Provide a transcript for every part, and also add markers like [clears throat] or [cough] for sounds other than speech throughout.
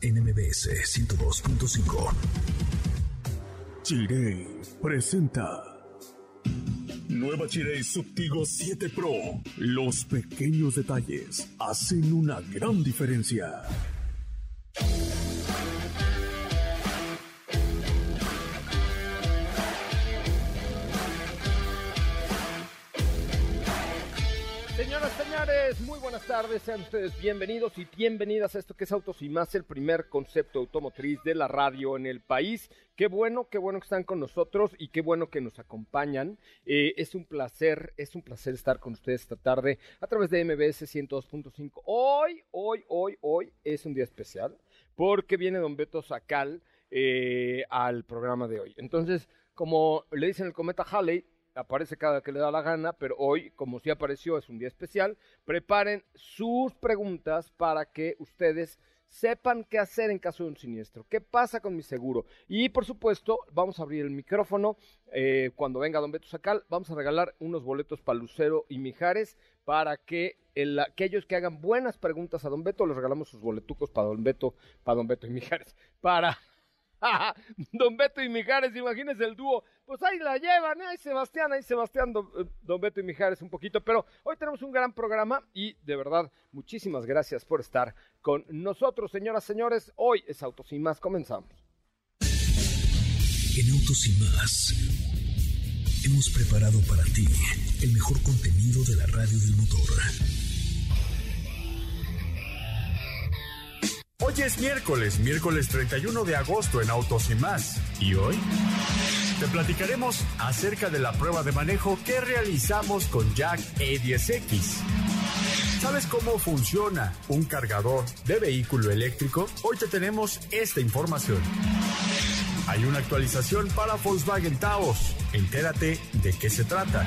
NMBS 102.5. Chirey presenta. Nueva Chirey Subtigo 7 Pro. Los pequeños detalles hacen una gran diferencia. Señores, muy buenas tardes, sean ustedes bienvenidos y bienvenidas a esto que es Autos y Más, el primer concepto automotriz de la radio en el país. Qué bueno, qué bueno que están con nosotros y qué bueno que nos acompañan. Eh, es un placer, es un placer estar con ustedes esta tarde a través de MBS 102.5. Hoy, hoy, hoy, hoy es un día especial porque viene don Beto Sacal eh, al programa de hoy. Entonces, como le dicen el cometa Halley, aparece cada que le da la gana, pero hoy, como sí apareció, es un día especial. Preparen sus preguntas para que ustedes sepan qué hacer en caso de un siniestro, qué pasa con mi seguro. Y por supuesto, vamos a abrir el micrófono eh, cuando venga Don Beto Sacal. Vamos a regalar unos boletos para Lucero y Mijares para que el, aquellos que hagan buenas preguntas a Don Beto, les regalamos sus boletucos para Don Beto, para Don Beto y Mijares, para [laughs] Don Beto y Mijares, imagínense el dúo. Pues ahí la llevan, ahí Sebastián, ahí Sebastián, don, eh, don, Beto y Mijares un poquito. Pero hoy tenemos un gran programa y de verdad, muchísimas gracias por estar con nosotros, señoras, señores. Hoy es Autos y Más, comenzamos. En Autos y Más hemos preparado para ti el mejor contenido de la radio del motor. Hoy es miércoles, miércoles 31 de agosto en Autos y más. ¿Y hoy? Te platicaremos acerca de la prueba de manejo que realizamos con Jack E10X. ¿Sabes cómo funciona un cargador de vehículo eléctrico? Hoy te tenemos esta información. Hay una actualización para Volkswagen Taos. Entérate de qué se trata.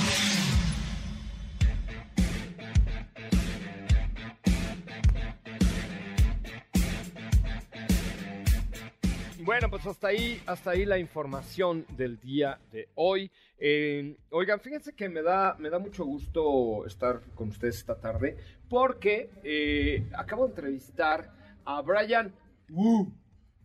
Pues hasta ahí, hasta ahí la información del día de hoy. Oigan, fíjense que me da, me da mucho gusto estar con ustedes esta tarde porque eh, acabo de entrevistar a Brian Wu.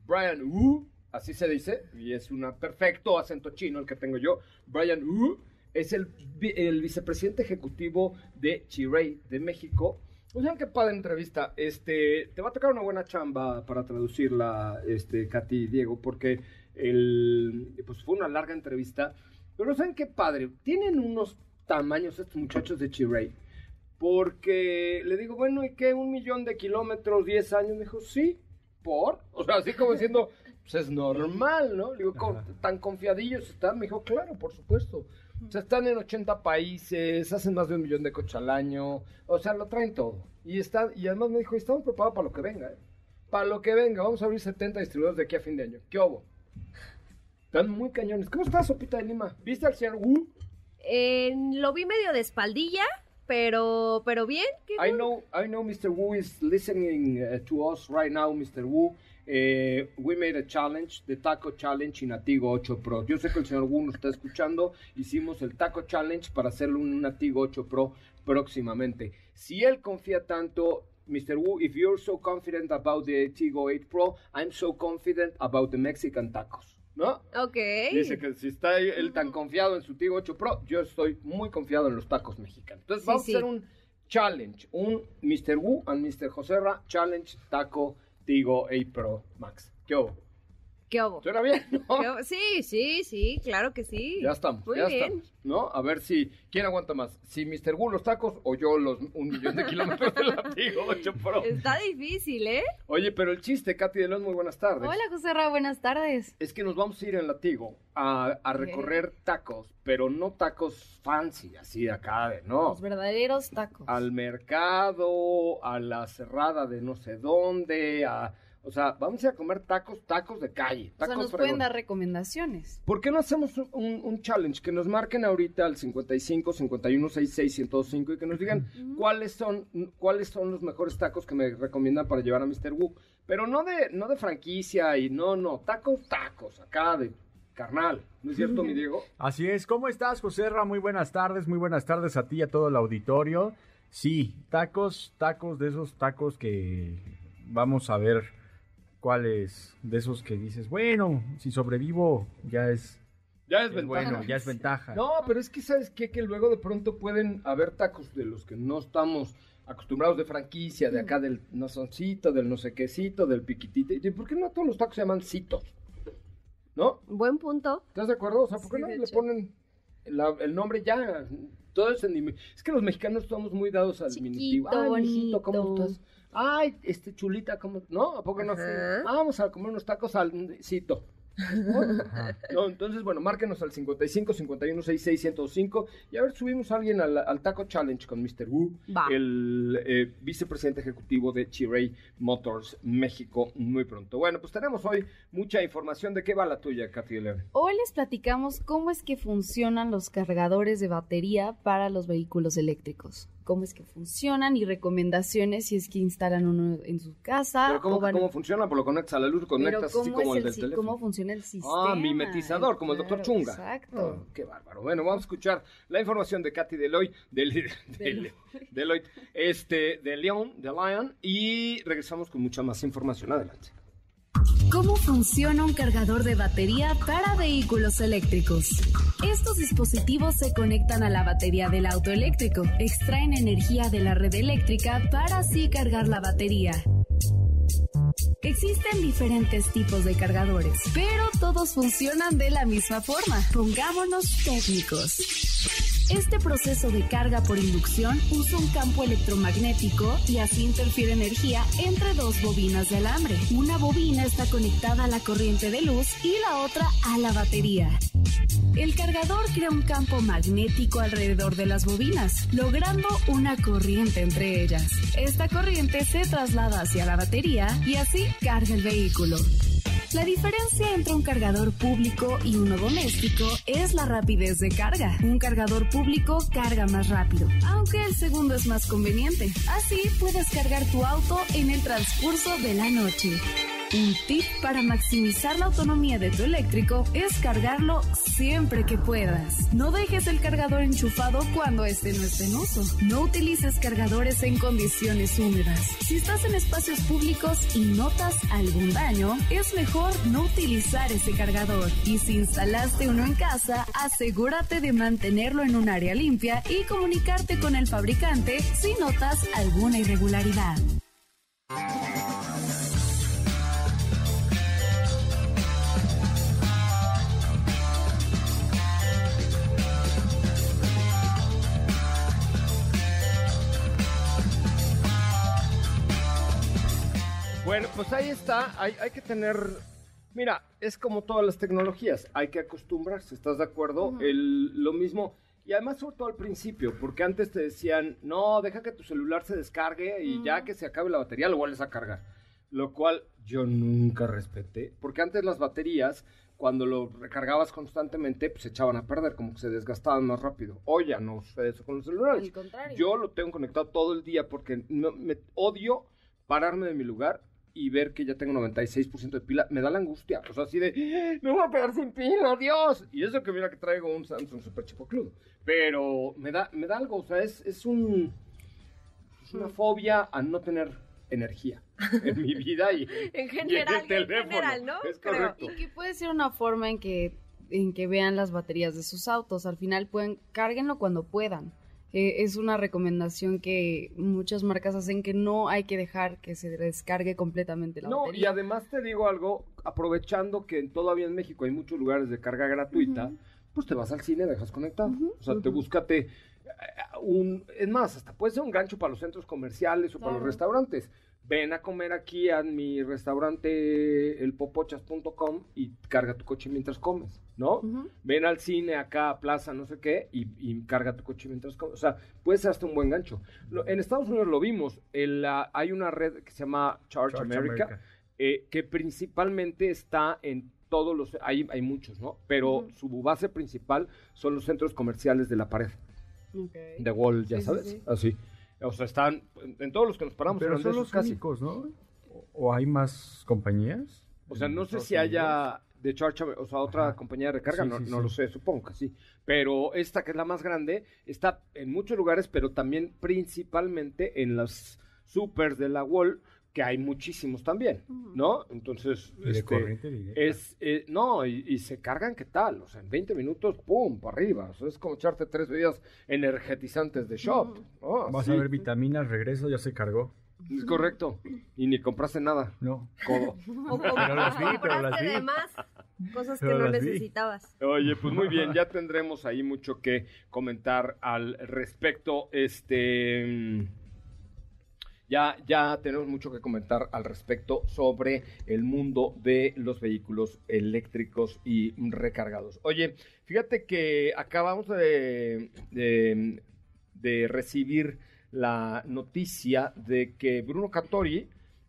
Brian Wu, así se dice, y es un perfecto acento chino el que tengo yo. Brian Wu es el, el vicepresidente ejecutivo de Chirey de México. Oigan, qué padre entrevista. Este, te va a tocar una buena chamba para traducirla, este, Katy y Diego, porque el, pues fue una larga entrevista. Pero ¿saben qué padre? Tienen unos tamaños estos muchachos de Chirey. Porque le digo, bueno, ¿y qué? ¿Un millón de kilómetros, 10 años? Me dijo, sí, ¿por? O sea, así como diciendo, pues es normal, ¿no? Le digo, ¿tan confiadillos están? Me dijo, claro, por supuesto. O sea, están en 80 países, hacen más de un millón de coches al año, o sea, lo traen todo. Y está, y además me dijo, estamos preparados para lo que venga, ¿eh? Para lo que venga, vamos a abrir 70 distribuidores de aquí a fin de año. ¿Qué hubo? Están muy cañones. ¿Cómo estás, Sopita de Lima? ¿Viste al señor Wu? Eh, lo vi medio de espaldilla, pero, pero bien. I know, I know Mr. Wu is listening uh, to us right now, Mr. Wu. Eh, we made a challenge, the Taco Challenge en Atigo 8 Pro. Yo sé que el señor Wu nos está escuchando. Hicimos el Taco Challenge para hacerlo un Atigo 8 Pro próximamente. Si él confía tanto Mr. Wu, if you're so confident about the Tigo 8 Pro, I'm so confident about the Mexican tacos. ¿No? Ok. Dice que si está él tan confiado en su Tigo 8 Pro, yo estoy muy confiado en los tacos mexicanos. Entonces Sí, vamos sí. a hacer un challenge, un Mr. Wu and Mr. Joserra challenge taco Tigo 8 Pro Max. ¿Qué hubo? ¿Qué hubo? ¿Suena bien? Sí, sí, sí, claro que sí. Ya estamos, Muy ya bien. estamos, ¿no? A ver si, ¿quién aguanta más? Si Mr. Wu los tacos o yo los un millón de [laughs] kilómetros de la Tigo 8 Pro. Está difícil, ¿eh? Oye, pero el chiste, Katy de León, muy buenas tardes. Hola, José Ra, buenas tardes. Es que nos vamos a ir en Latigo a, a recorrer tacos, pero no tacos fancy, así de acá, de no. Los verdaderos tacos. Al mercado, a la cerrada de no sé dónde, a... O sea, vamos a ir a comer tacos, tacos de calle. o sea, Tacos nos fregón. pueden dar recomendaciones. ¿Por qué no hacemos un, un- un challenge? Que nos marquen ahorita al 55 51 66 105 y que nos digan cuáles son cuáles son los mejores tacos que me recomiendan para llevar a Mr. Wu. Pero no de, no de franquicia y no, no, tacos, tacos, acá de carnal. ¿No es cierto, mi Diego? Así es. ¿Cómo estás, José Ra? Muy buenas tardes. Muy buenas tardes a ti y a todo el auditorio. Sí, tacos, tacos de esos tacos que vamos a ver cuáles de esos que dices, bueno, si sobrevivo ya es, Ya es es ventaja. bueno, ya es ventaja. No, pero es que, ¿sabes qué? Que luego de pronto pueden haber tacos de los que no estamos acostumbrados de franquicia, de acá del no soncito, del no sé quécito, del piquitito. ¿Y ¿Por qué no todos los tacos se llaman citos? ¿No? Buen punto. ¿Estás de acuerdo? O sea, ¿por qué Sí, no le hecho. ponen la- el nombre ya? Todo es en Es que los mexicanos estamos muy dados al diminutivo. Mijito, ¿cómo bonito. estás? Ay, este chulita, ¿cómo? ¿No? ¿A poco no? Ah, vamos a comer unos tacos al cito. No, entonces, bueno, márquenos al 55 51 66 105 y a ver, subimos a alguien al, al Taco Challenge con Mr. Wu, Va. el eh, vicepresidente ejecutivo de Chiray Motors México, muy pronto. Bueno, pues tenemos hoy mucha información. ¿De qué va la tuya, Katy León? Hoy les platicamos cómo es que funcionan los cargadores de batería para los vehículos eléctricos. Cómo es que funcionan y recomendaciones si es que instalan uno en su casa. Pero ¿cómo, o van- cómo funciona? Pues lo conectas a la luz, conectas así como es el del si- teléfono. cómo funciona el sistema. Ah, mimetizador, como el doctor Chunga. Exacto. Ah, qué bárbaro. Bueno, vamos a escuchar la información de Katy Deloy, del, [laughs] del, Deloitte, este, de León, de Lion, y regresamos con mucha más información. Adelante. ¿Cómo funciona un cargador de batería para vehículos eléctricos? Estos dispositivos se conectan a la batería del auto eléctrico, extraen energía de la red eléctrica para así cargar la batería. Existen diferentes tipos de cargadores, pero todos funcionan de la misma forma. Pongámonos técnicos. Este proceso de carga por inducción usa un campo electromagnético y así interfiere energía entre dos bobinas de alambre. Una bobina está conectada a la corriente de luz y la otra a la batería. El cargador crea un campo magnético alrededor de las bobinas, logrando una corriente entre ellas. Esta corriente se traslada hacia la batería y así carga el vehículo. La diferencia entre un cargador público y uno doméstico es la rapidez de carga. Un cargador público carga más rápido, aunque el segundo es más conveniente. Así puedes cargar tu auto en el transcurso de la noche. Un tip para maximizar la autonomía de tu eléctrico es cargarlo siempre que puedas. No dejes el cargador enchufado cuando este no esté en uso. No utilices cargadores en condiciones húmedas. Si estás en espacios públicos y notas algún daño, es mejor no utilizar ese cargador. Y si instalaste uno en casa, asegúrate de mantenerlo en un área limpia y comunicarte con el fabricante si notas alguna irregularidad. Bueno, pues ahí está. Hay, hay que tener. Mira, es como todas las tecnologías. Hay que acostumbrarse. ¿Estás de acuerdo? El, lo mismo. Y además, sobre todo al principio, porque antes te decían, no, deja que tu celular se descargue y ya que se acabe la batería lo vuelves a cargar. Lo cual yo nunca respeté, porque antes las baterías, cuando lo recargabas constantemente, pues se echaban a perder, como que se desgastaban más rápido. Hoy ya no sucede eso con los celulares. Al contrario. Yo lo tengo conectado todo el día porque no, me odio pararme de mi lugar y ver que ya tengo 96% de pila. Me da la angustia. O sea, así de, "¡Ah! me voy a quedar sin pila, Dios. Y eso que mira que traigo un Samsung super chipocludo. Pero me da, me da algo, o sea, es, es un... Es una fobia a no tener energía en mi [laughs] vida y En y general, el en teléfono. general, ¿no? Es correcto. Y que puede ser una forma en que, en que vean las baterías de sus autos. Al final pueden, cárguenlo cuando puedan. Eh, es una recomendación que muchas marcas hacen que no hay que dejar que se descargue completamente la No, y batería. además te digo algo, aprovechando que todavía en México hay muchos lugares de carga gratuita, pues te vas al cine, dejas conectado. o sea, te búscate eh, un, es más, hasta puede ser un gancho para los centros comerciales o para los restaurantes. Ven a comer aquí a mi restaurante elpopochas.com y carga tu coche mientras comes, ¿no? Ven al cine acá a Plaza, no sé qué, y, y carga tu coche mientras comes. O sea, puede ser hasta un buen gancho. Lo- en Estados Unidos lo vimos. El, hay una red que se llama Charge, Charge America, America. eh, que principalmente está en todos los... Hay, hay muchos, ¿no? Pero su base principal son los centros comerciales de la pared. Ok. De Wall, ya Sí, sí, sabes. sí. Así. O sea, están en, todos los que nos paramos. Pero son los casi. únicos, ¿no? ¿O, hay más compañías? O sea, no sé si haya de Charge, o sea, otra Ajá. compañía de recarga, Sí, no, sí, no sí. lo sé, supongo que sí. Pero esta, que es la más grande, está en muchos lugares, pero también principalmente en las supers de la Wall, que hay muchísimos también, ¿no? Entonces, Y de este, corriente es, eh, no, y, y se cargan, ¿qué tal? O sea, en 20 minutos, ¡pum!, para arriba. O sea, es como echarte tres bebidas energetizantes de shop. ¿no? Vas a ver vitaminas, regreso, ya se cargó. Es correcto. Y ni compraste nada. No. Codo. O, [laughs] o- Pero las vi, pero las vi. de más cosas que no vi. necesitabas. Oye, pues muy bien, ya [laughs] tendremos ahí mucho que comentar al respecto. Este. Ya, ya tenemos mucho que comentar al respecto sobre el mundo de los vehículos eléctricos y recargados. Oye, fíjate que acabamos de, de, de recibir la noticia de que Bruno Cattori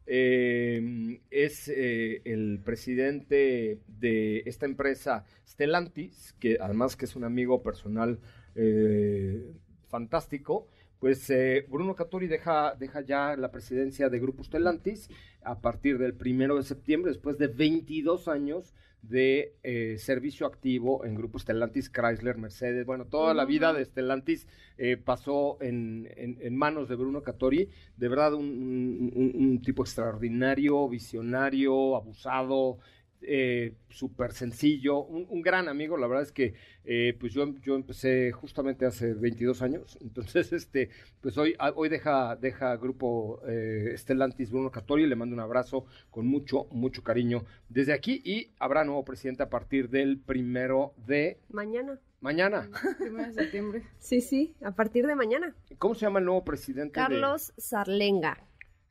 eh, es eh, el presidente de esta empresa Stellantis, que además que es un amigo personal eh, fantástico. Pues eh, Bruno Cattori deja, deja ya la presidencia de Grupo Stellantis a partir del primero de septiembre, después de 22 años de eh, servicio activo en Grupo Stellantis, Chrysler, Mercedes. Bueno, toda la vida de Stellantis eh, pasó en, en- en manos de Bruno Cattori. De verdad, un- un tipo extraordinario, visionario, abusado, eh, súper sencillo, un, un gran amigo. La verdad es que eh, pues yo, yo empecé justamente hace 22 años. [laughs] Entonces, este, pues hoy, ah, hoy deja, deja grupo eh, Stellantis Bruno Cattori. Le mando un abrazo con mucho, mucho cariño desde aquí. Y habrá nuevo presidente a partir del primero de Mañana. mañana. [laughs] Primero de septiembre. Sí, sí, a partir de mañana. ¿Cómo se llama el nuevo presidente? de- Carlos Sarlenga.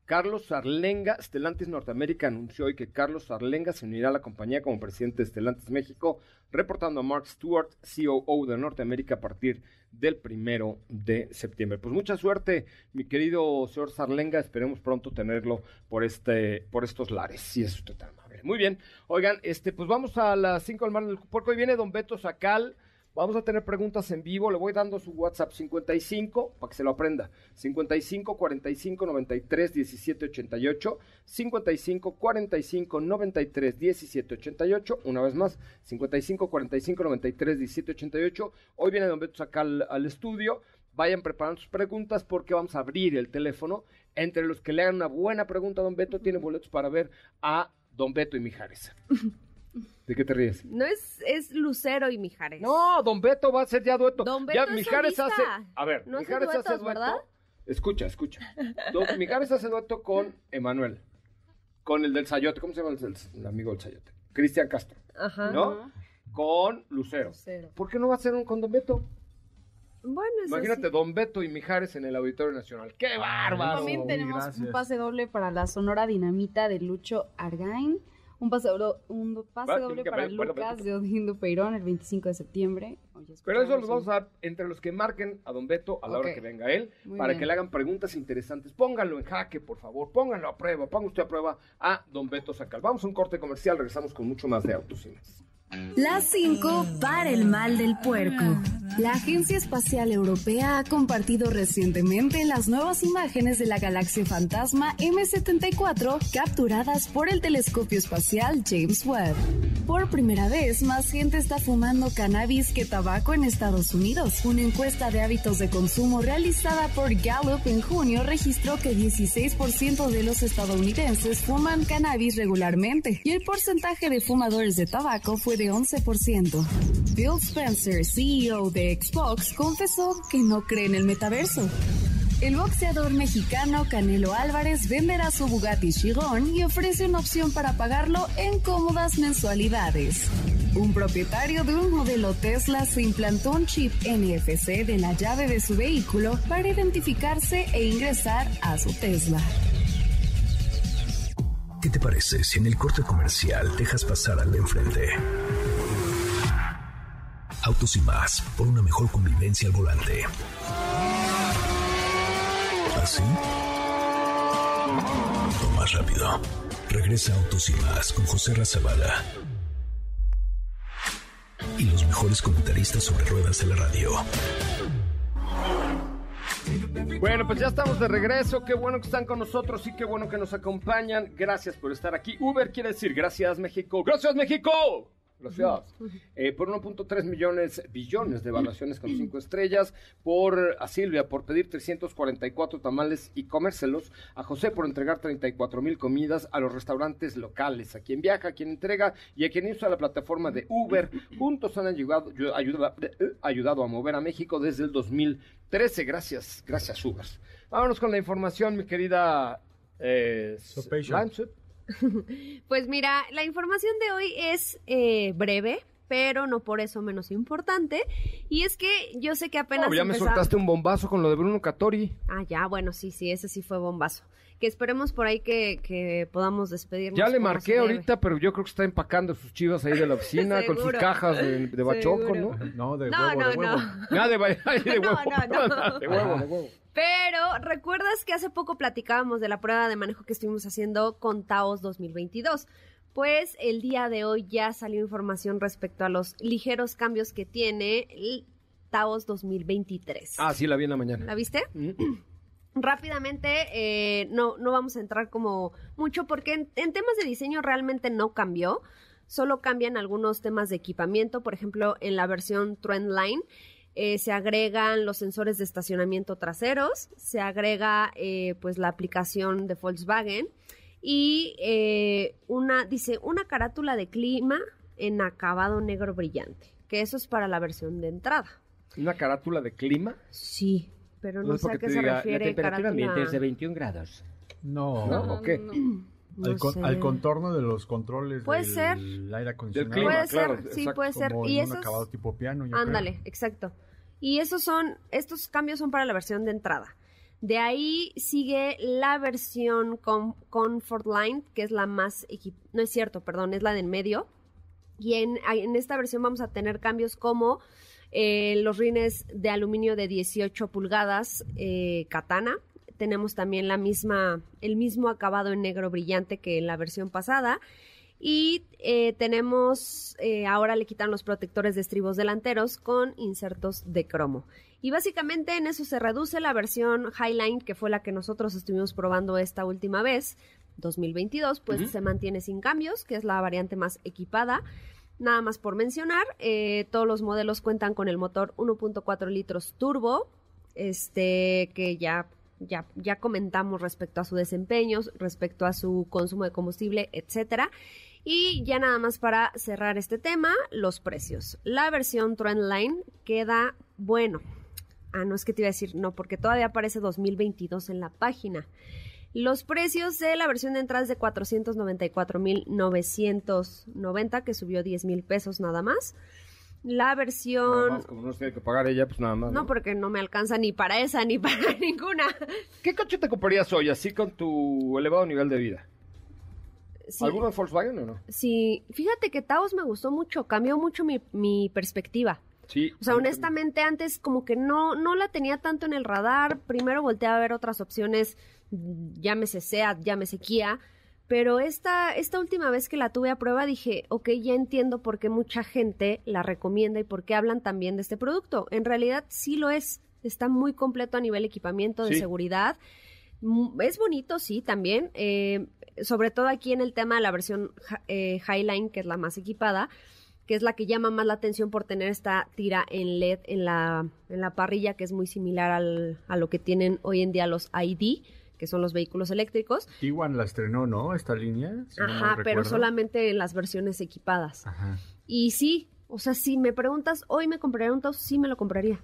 Carlos Sarlenga, Stellantis Norteamérica anunció hoy que Carlos Sarlenga se unirá a la compañía como presidente de Stellantis México, reportando a Mark Stewart, COO de Norteamérica, a partir del primero de septiembre. Pues mucha suerte, mi querido señor Sarlenga, esperemos pronto tenerlo por este, por estos lares, si es usted tan amable. Muy bien, oigan, este, pues vamos a las 5 del mar del porque hoy viene Don Beto Sacal. Vamos a tener preguntas en vivo. Le voy dando su WhatsApp 55 para que se lo aprenda. 55 45 93 17 88. 55 45 93 17 88. Una vez más, 55 45 93 17 88. Hoy viene Don Beto acá al, al estudio. Vayan preparando sus preguntas porque vamos a abrir el teléfono. Entre los que le hagan una buena pregunta a Don Beto, tiene boletos para ver a Don Beto y Mijares. [laughs] ¿De qué te ríes? No es, es Lucero y Mijares. No, Don Beto va a hacer ya dueto. Don ya Beto es Mijares solista. hace. A ver, No Mijares hace duetos, dueto. ¿verdad? Escucha, escucha. Don- Mijares hace dueto con Emanuel. Con el del Sayote. ¿Cómo se llama el, amigo del Sayote? Cristian Castro. Ajá. ¿No? Con Lucero. Lucero. ¿Por qué no va a hacer un con Don Beto? Bueno, eso Imagínate, sí. Don Beto y Mijares en el Auditorio Nacional. ¡Qué bárbaro! También tenemos gracias. un pase doble para la Sonora Dinamita de Lucho Argain. Un pase, doble- un pase doble para bueno, Lucas de Odindo Peirón el 25 de septiembre. Pero eso los vamos a dar entre los que marquen a Don Beto a la hora que venga él, Muy para bien. que le hagan preguntas interesantes. Pónganlo en jaque, por favor. Pónganlo a prueba. Ponga usted a prueba a Don Beto Sacal. Vamos a un corte comercial. Regresamos con mucho más de Más. Las 5 para el mal del puerco. La Agencia Espacial Europea ha compartido recientemente las nuevas imágenes de la galaxia fantasma M74 capturadas por el telescopio espacial James Webb. Por primera vez, más gente está fumando cannabis que tabaco en Estados Unidos. Una encuesta de hábitos de consumo realizada por Gallup en junio registró que 16% de los estadounidenses fuman cannabis regularmente y el porcentaje de fumadores de tabaco fue de 11%. Bill Spencer, CEO de Xbox, confesó que no cree en el metaverso. El boxeador mexicano Canelo Álvarez venderá su Bugatti Chiron y ofrece una opción para pagarlo en cómodas mensualidades. Un propietario de un modelo Tesla se implantó un chip NFC de la llave de su vehículo para identificarse e ingresar a su Tesla. ¿Qué te parece si en el corte comercial dejas pasar al de enfrente? Autos y más, por una mejor convivencia al volante. ¿Así? O más rápido. Regresa Autos y más con José Razabala. Y los mejores comentaristas sobre ruedas de la radio. Bueno, pues ya estamos de regreso. Qué bueno que están con nosotros y qué bueno que nos acompañan. Gracias por estar aquí. Uber quiere decir gracias México. Gracias México. Gracias. Eh, por 1.3 millones, billones de evaluaciones con 5 estrellas. Por a Silvia por pedir 344 tamales y comérselos. A José por entregar 34 mil comidas a los restaurantes locales. A quien viaja, a quien entrega y a quien usa la plataforma de Uber. Juntos han ayudado, ayuda- eh, ayudado a mover a México desde el 2013. Gracias, gracias Uber. Vámonos con la información, mi querida eh, Sopecho. [laughs] Pues mira, la información de hoy es eh, breve, pero no por eso menos importante. Y es que yo sé que apenas Oh, ya me soltaste un bombazo con lo de Bruno Catori. Ah, ya, bueno, sí, sí, ese sí fue bombazo. Que esperemos por ahí que, que podamos despedirnos. Ya le marqué ahorita, pero yo creo que está empacando sus chivas ahí de la oficina [laughs] con sus cajas de, de bachoco. ¿no? No, de No, huevo, no, de huevo. no. Nada de, [laughs] de No, huevo. no, no. de huevo, de huevo. Pero recuerdas que hace poco platicábamos de la prueba de manejo que estuvimos haciendo con Taos 2022. Pues el día de hoy ya salió información respecto a los ligeros cambios que tiene el Taos 2023. Ah, sí, la vi en la mañana. ¿La viste? Mm. [clears throat] Rápidamente, eh, no, no vamos a entrar como mucho porque en, en temas de diseño realmente no cambió. Solo cambian algunos temas de equipamiento. Por ejemplo, en la versión Trendline eh, se agregan los sensores de estacionamiento traseros, se agrega eh, pues la aplicación de Volkswagen y eh, una, dice, una carátula de clima en acabado negro brillante, que eso es para la versión de entrada. ¿Una carátula de clima? Sí, pero no, sé a qué se diga, refiere La temperatura ambiente es de 21 grados. No. ¿No? ¿O qué? No al, con- sé. al contorno de los controles Puede del ser. aire acondicionado. clima, Puede claro, ser, sí, exacto, puede ser. como Y en un esos, acabado tipo piano, ándale, exacto. Y esos son, estos cambios son para la versión de entrada. De ahí sigue la versión con Comfort Line, que es la más, no es cierto, perdón, es la del medio. Y en, en esta versión vamos a tener cambios como eh, los rines de aluminio de 18 pulgadas eh, Katana. Tenemos también la misma, el mismo acabado en negro brillante que en la versión pasada. Y eh, tenemos, eh, ahora le quitan los protectores de estribos delanteros con insertos de cromo. Y básicamente en eso se reduce la versión Highline, que fue la que nosotros estuvimos probando esta última vez, 2022, pues se mantiene sin cambios, que es la variante más equipada. Nada más por mencionar, eh, todos los modelos cuentan con el motor 1.4 litros turbo, este que ya, ya, ya comentamos respecto a su desempeño, respecto a su consumo de combustible, etcétera. Y ya nada más para cerrar este tema, los precios. La versión Trendline queda bueno. Ah, no es que te iba a decir, no, porque todavía aparece 2022 en la página. Los precios de la versión de entrada es de 494.990, que subió 10 mil pesos nada más. La Nada versión... más, como no se tiene que pagar ella, pues nada más. No, porque no me alcanza ni para esa ni para [laughs] ninguna. ¿Qué coche te comprarías hoy, así con tu elevado nivel de vida? Sí, ¿Alguno de Volkswagen o no? sí. fíjate que Taos me gustó mucho, cambió mucho mi, mi perspectiva. Sí. O sea, honestamente antes como que no, no la tenía tanto en el radar. Primero volteé a ver otras opciones, mm, llámese SEAT, llámese Kia, Pero esta, esta última vez que la tuve a prueba dije, ok, ya entiendo por qué mucha gente la recomienda y por qué hablan también de este producto. En realidad sí lo es. Está muy completo a nivel equipamiento de Sí. seguridad. Es bonito, sí, también. eh, sobre todo aquí en el tema de la versión eh, Highline, que es la más equipada, que es la que llama más la atención por tener esta tira en LED en la, en la parrilla, que es muy similar al- a lo que tienen hoy en día los ID, que son los vehículos eléctricos. Tiguan la estrenó, ¿no? Esta línea. si no Ajá, pero solamente en las versiones equipadas. Ajá. Y sí, o sea, si me preguntas, hoy me compraría un Taos, sí me lo compraría.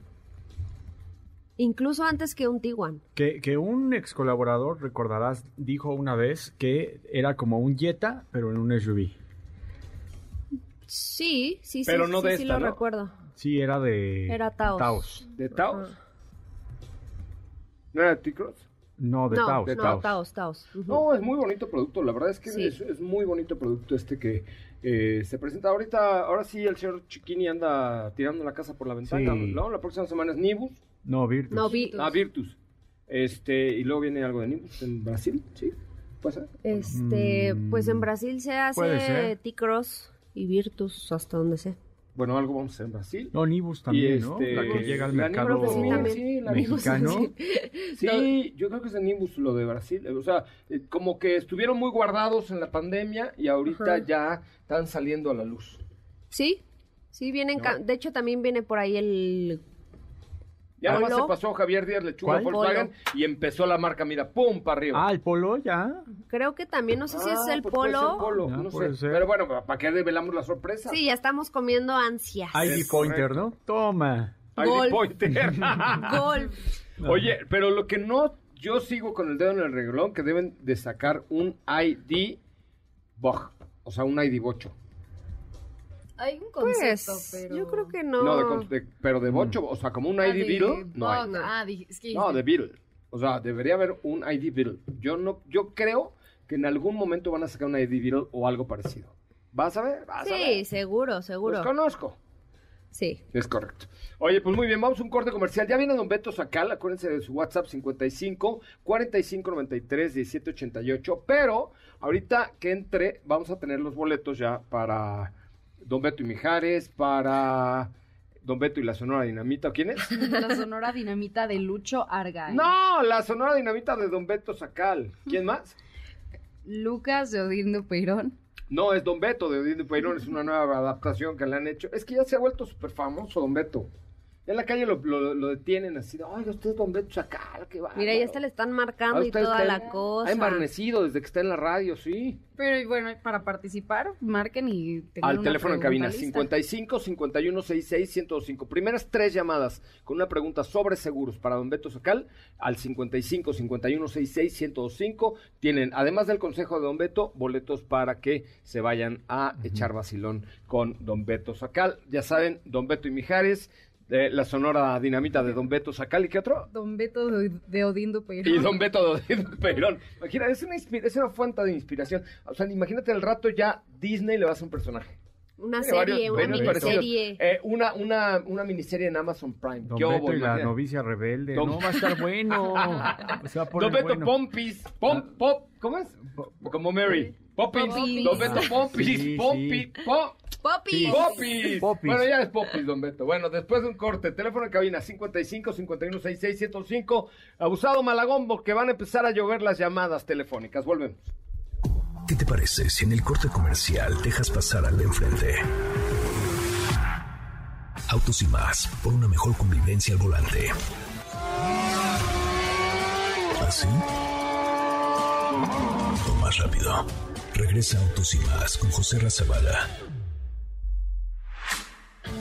Incluso antes que un Tiguan. Que, que un ex colaborador, recordarás, dijo una vez que era como un Jetta, pero en un SUV. Sí, sí, Pero sí, no sí, de sí esta, lo ¿no? recuerdo. Sí, era de... Era Taos. ¿De Taos? ¿No era de T-Cross? No, de no, Taos. no, Taos. Taos, Taos. No, es muy bonito producto. La verdad es que Sí. es, es muy bonito producto este que eh, se presenta ahorita. Ahora sí, el señor Chiquini anda tirando la casa por la ventana. Sí. ¿no? La próxima semana es Nibus. No, Virtus. No, vi, Ah, Virtus. Este, y luego viene algo de Nibus en Brasil, ¿sí? ¿Puede ser? este, Mm, pues en Brasil se hace. T-Cross y Virtus, hasta donde sé. Bueno, algo vamos a hacer en Brasil. No, Nibus también, ¿no? este, La que llega al la mercado Nibus Sí, también. sí, la mexicano. Sí, yo creo que es de Nimbus lo de Brasil. O sea, eh, como que estuvieron muy guardados en la pandemia y ahorita Ajá. ya están saliendo a la luz. Sí, sí, vienen, de hecho también viene por ahí el... Ya Polo. nomás se pasó Javier Díaz Lechuga ¿Cuál? Volkswagen y empezó la marca, mira, pum, para arriba. Ah, el Polo ya. Creo que también, no sé si es Ah, el pues puede ser polo. polo, no puede sé. ser. Pero bueno, ¿para qué develamos la sorpresa? Sí, ya estamos comiendo ansias. ID Es Pointer, correcto. ¿no? Toma. ID Golf. Pointer. [laughs] Golf. Oye, pero lo que no, yo sigo con el dedo en el reglón que deben de sacar un ID Bog, o sea, un ID bocho. Hay un concepto, Pues, pero... yo creo que no. No, de con- de- pero de bocho, o sea, como un Ah, ID de Beetle, no hay. Ah, dije- es que No, de Beetle. O sea, debería haber un ID Beetle. Yo no, yo creo que en algún momento van a sacar un ID Beetle o algo parecido. ¿Vas a ver? ¿Vas a Sí, ver? seguro, seguro. Los conozco. Sí. Es correcto. Oye, pues muy bien, vamos a un corte comercial. Ya viene Don Beto Sacal, acuérdense de su WhatsApp 55 45 93 17 88. Pero ahorita que entre, vamos a tener los boletos ya para Don Beto y Mijares, para Don Beto y la Sonora Dinamita. ¿Quién es? [laughs] La sonora dinamita de Lucho Argay. No, la Sonora Dinamita de Don Beto Sacal. ¿Quién más? Lucas de Odindo Peirón. No, es Don Beto de Odín de Peirón, es una nueva adaptación que le han hecho. Es que ya se ha vuelto súper famoso Don Beto. En la calle lo, lo- lo detienen así, de, ay, usted es Don Beto Sacal, qué va. Mira, ya hasta le están marcando y toda la cosa. Ha embarnecido desde que está en la radio, sí. Pero y bueno, para participar, marquen y tengan Al una teléfono en cabina, lista. 55 51 66 105. Primeras tres llamadas con una pregunta sobre seguros para Don Beto Sacal al 55 51 66 105. Tienen, además del consejo de Don Beto, boletos para que se vayan a echar vacilón con Don Beto Sacal. Ya saben, Don Beto y Mijares, de la sonora dinamita de Don Beto Sacal. ¿Y qué otro? Don Beto de, de Odindo Peirón. Y Don Beto de Perón. Imagina, es una, inspira- es una fuente de inspiración. O sea, imagínate al rato ya Disney le va a hacer un personaje. Una Tiene varios- serie, una miniserie. Eh, una, una, una miniserie en Amazon Prime. Don ¿Qué Beto y la novicia rebelde. Don- No, va a estar bueno. [laughs] Se va a poner Don Beto bueno. Pompis. Pom, pop, ¿Cómo es? Como Mary. Popis. Popis. Don Beto Ah, Pompis. sí, Pompis. sí. Pop. ¡Popis! Popis. Popis. Bueno, ya es Popis, don Beto. Bueno, después de un corte, teléfono en cabina 55 51 66 105. Abusado Malagón, porque van a empezar a llover las llamadas telefónicas. Volvemos. ¿Qué te parece si en el corte comercial dejas pasar al de enfrente? Autos y más, por una mejor convivencia al volante. ¿Así? O más rápido. Regresa Autos y más con José Razabala.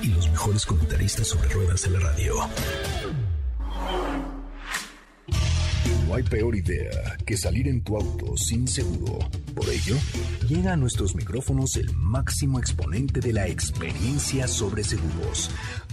Y los mejores comentaristas sobre ruedas de la radio. No hay peor idea que salir en tu auto sin seguro. Por ello, llega a nuestros micrófonos el máximo exponente de la experiencia sobre seguros,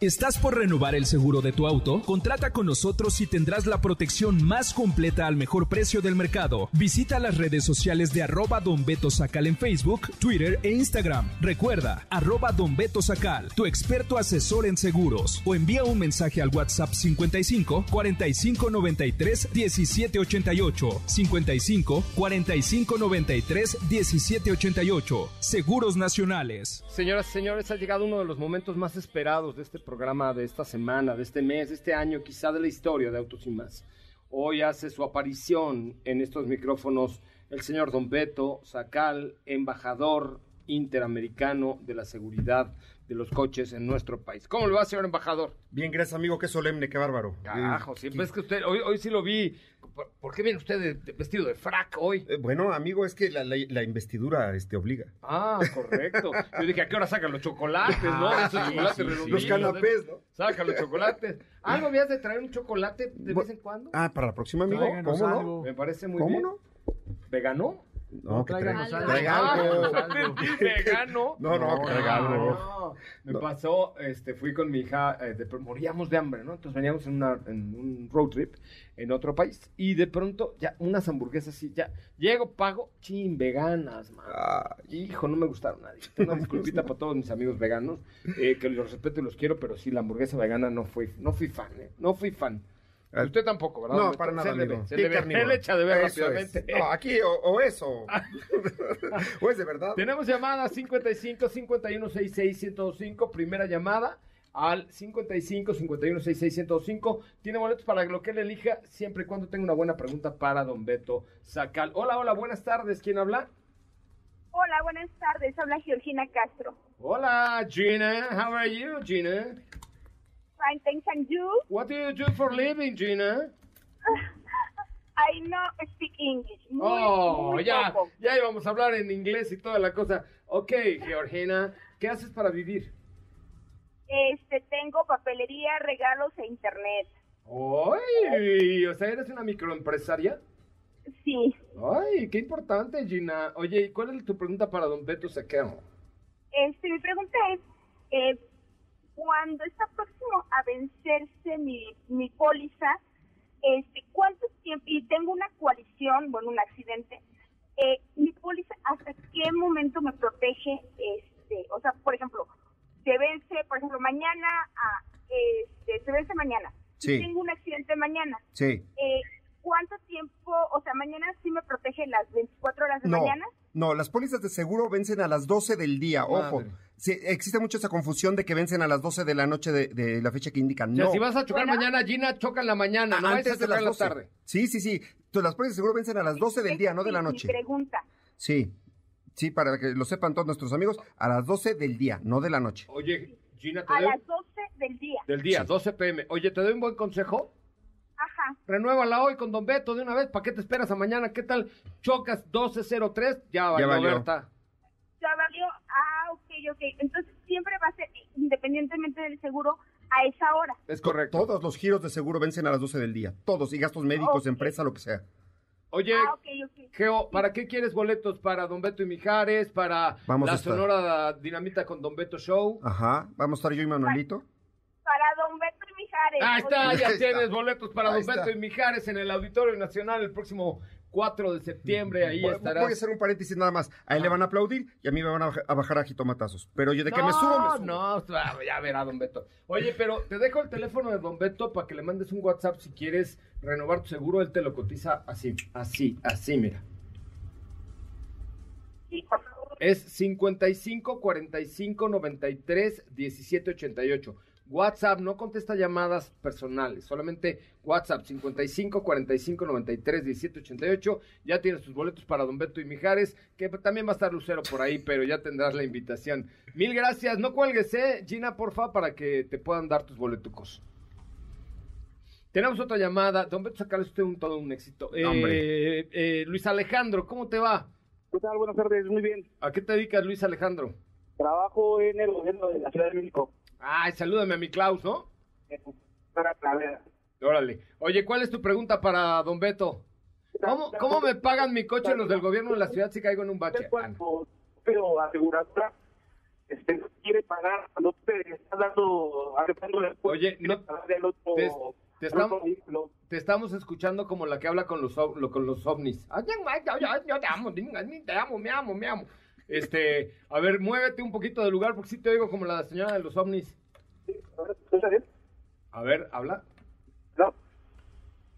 ¿Estás por renovar el seguro de tu auto? Contrata con nosotros y tendrás la protección más completa al mejor precio del mercado. Visita las redes sociales de arroba Don Beto Sacal en Facebook, Twitter e Instagram. Recuerda, arroba Don Beto Sacal, tu experto asesor en seguros. O envía un mensaje al WhatsApp 55 45 93 17 88. 55 45 93 17 88. Seguros Nacionales. Señoras y señores, ha llegado uno de los momentos más esperados de este programa, de esta semana, de este mes, de este año, quizá de la historia de Autos y Más. Hoy hace su aparición en estos micrófonos el señor Don Beto Sacal, embajador interamericano de la seguridad de los coches en nuestro país. ¿Cómo le va, señor embajador? Bien, gracias, amigo. Qué solemne, qué bárbaro. Carajo, siempre es que usted, hoy, hoy sí lo vi. ¿Por, por qué viene usted de- de- vestido de frac hoy? Eh, bueno, amigo, es que la, la- la investidura este, obliga. Ah, correcto. [laughs] Yo dije, ¿a qué hora sacan los chocolates, no? Ah, Esos sí, chocolates sí, sí. redonditos, Los canapés, ¿no? Saca los chocolates. Ah, ¿no habías de traer un chocolate de vez en cuando? Ah, para la próxima, amigo. Tráiganos ¿Cómo no? algo. Me parece muy ¿Cómo bien. no? ¿Vegano? No, que algo. traiga algo. entendí, vegano. No, no, que traiga algo. no. Me No. pasó, este, fui con mi hija, eh, de- moríamos de hambre, ¿no? Entonces veníamos en, una, en un road trip en otro país y de pronto ya unas hamburguesas así, ya llego, pago, chin, veganas, man. Ay, Hijo, no me gustaron nadie. Una disculpita para todos mis amigos veganos, eh, que los respeto y los quiero, pero sí, la hamburguesa vegana no fui, no fui fan, ¿eh? No fui fan. Usted tampoco, ¿verdad? No, Se para nada, le ve. Se Qué le ve, él echa de ver Eso es. rápidamente. No, aquí o, o eso. [laughs] o es de verdad. Tenemos llamada 55 51 66 105, primera llamada al 55 51 66 105. Tiene boletos para lo que él elija, siempre y cuando tenga una buena pregunta para don Beto Sacal. Hola, hola, buenas tardes. ¿Quién habla? Hola, buenas tardes. Habla Georgina Castro. Hola, Gina. How are you, Gina? Fine, thanks, and you? What do you do for living, Gina? [laughs] I know speak English. Muy, Oh, muy ya, poco. ya íbamos a hablar en inglés y toda la cosa. Ok, Georgina, ¿qué haces para vivir? Este, tengo papelería, regalos e internet. ¡Ay! O sea, ¿eres una microempresaria? Sí. Ay, qué importante, Gina. Oye, ¿y cuál es tu pregunta para don Beto Saqueo? Este, mi pregunta es, eh, cuando está próximo a vencerse mi, mi póliza, este, ¿cuánto tiempo? Y tengo una coalición, bueno, un accidente. Eh, mi póliza, ¿hasta qué momento me protege? Este, o sea, por ejemplo, se vence, por ejemplo, mañana, a, este, se vence mañana. Sí. Y tengo un accidente mañana. Sí. Eh, ¿Cuánto tiempo, o sea, mañana sí me protege las 24 horas de No, mañana? no, las pólizas de seguro vencen a las 12 del día, ojo. Sí, existe mucho esa confusión de que vencen a las 12 de la noche de, de la fecha que indican. O sea, No, si vas a chocar mañana, Gina, choca en la mañana, no vayas a antes de las en la 12. tarde. Sí, sí, sí. Entonces, las de seguro vencen a las 12 del día, no de la noche. Mi pregunta. Sí, sí, para que lo sepan todos nuestros amigos, a las 12 del día, no de la noche. Oye, Gina, te A doy... las 12 del día. Del día, Sí. 12 pm. Oye, te doy un buen consejo. Ajá. Renuévala hoy con Don Beto de una vez. ¿Para qué te esperas a mañana? ¿Qué tal? Chocas 1203, ya valió, valió. Berta. Ya valió. Ok. Entonces siempre va a ser, independientemente del seguro, a esa hora. Es correcto. Todos los giros de seguro vencen a las 12 del día. Todos, y gastos médicos, empresa, lo que sea. Oye, Ah. Geo, ¿para qué quieres boletos? ¿Para Don Beto y Mijares? ¿Para Vamos la. Sonora Dinamita con Don Beto Show? Ajá, vamos a estar yo y Manuelito. Para Don Beto y Mijares. Ahí está, ya Ahí está. tienes boletos para Ahí Don Beto está. y Mijares en el Auditorio Nacional el próximo 4 de septiembre. Ahí Voy, estarás. voy a hacer un paréntesis nada más. A él le van a aplaudir y a mí me van a, baja- a bajar a jitomatazos. Pero yo de que me subo, me subo. No, no, ya verá, Don Beto. Oye, pero te dejo el teléfono de Don Beto para que le mandes un WhatsApp si quieres renovar tu seguro. Él te lo cotiza así, así, así, mira. Sí, por favor. Es 55 45 93 17 88. WhatsApp no contesta llamadas personales, solamente WhatsApp 55 45 93 17 88. Ya tienes tus boletos para Don Beto y Mijares, que también va a estar Lucero por ahí, pero ya tendrás la invitación. Mil gracias, no cuelgues, eh, Gina, porfa, para que te puedan dar tus boletucos. Tenemos otra llamada. Don Beto Sacal es usted un todo un éxito. Eh, Hombre. eh, Luis Alejandro, ¿cómo te va? ¿Qué tal? Buenas tardes, muy bien. ¿A qué te dedicas, Luis Alejandro? Trabajo en el gobierno de la Ciudad de México. Ay, salúdame a mi Klaus, ¿no? Clavera. Órale. Oye, ¿cuál es tu pregunta para Don Beto? ¿Cómo, cómo me pagan mi coche los del gobierno de la ciudad si caigo en un bache? Pero aseguradora este, quiere pagar cuando te estás dando, Oye, no, otro, te, te estamos, otro te estamos escuchando como la que habla con los, lo- con los ovnis. Yo te amo, te amo, me amo, me amo. Este, a ver, muévete un poquito del lugar porque sí te oigo como la señora de los ovnis. A ver, habla. No.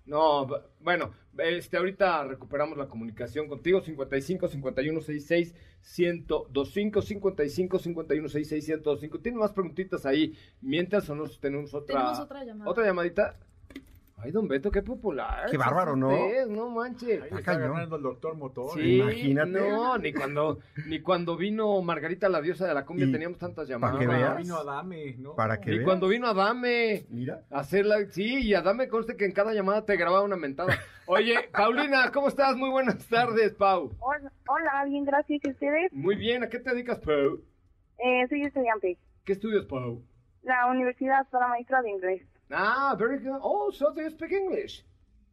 No, bueno, este, ahorita recuperamos la comunicación contigo, 55 51 66 1025 55 51 66 1025. ¿Tienes más preguntitas ahí? Mientras o nos tenemos otra. Tenemos otra llamada. ¿Otra llamadita? Ay, don Beto, qué popular. Qué bárbaro, es ¿no? usted, no manches. Ahí está cañón. ganando el doctor Motor. Sí, Imagínate. No, ni cuando, ni cuando vino Margarita, la diosa de la cumbia, Y teníamos tantas llamadas. que veas. Vino Adame, ¿no? Para que Ni veas. cuando vino Adame. Mira. Hacerla, sí, y Adame conste que en cada llamada te grababa una mentada. Oye, [laughs] Paulina, ¿cómo estás? Muy buenas tardes, Pau. Hola, hola, bien, gracias. ¿Y ustedes? Muy bien, ¿a qué te dedicas, Pau? Eh, soy estudiante. ¿Qué estudias, Pau? La universidad para maestra de inglés. Ah, very good. Oh, so do you speak English?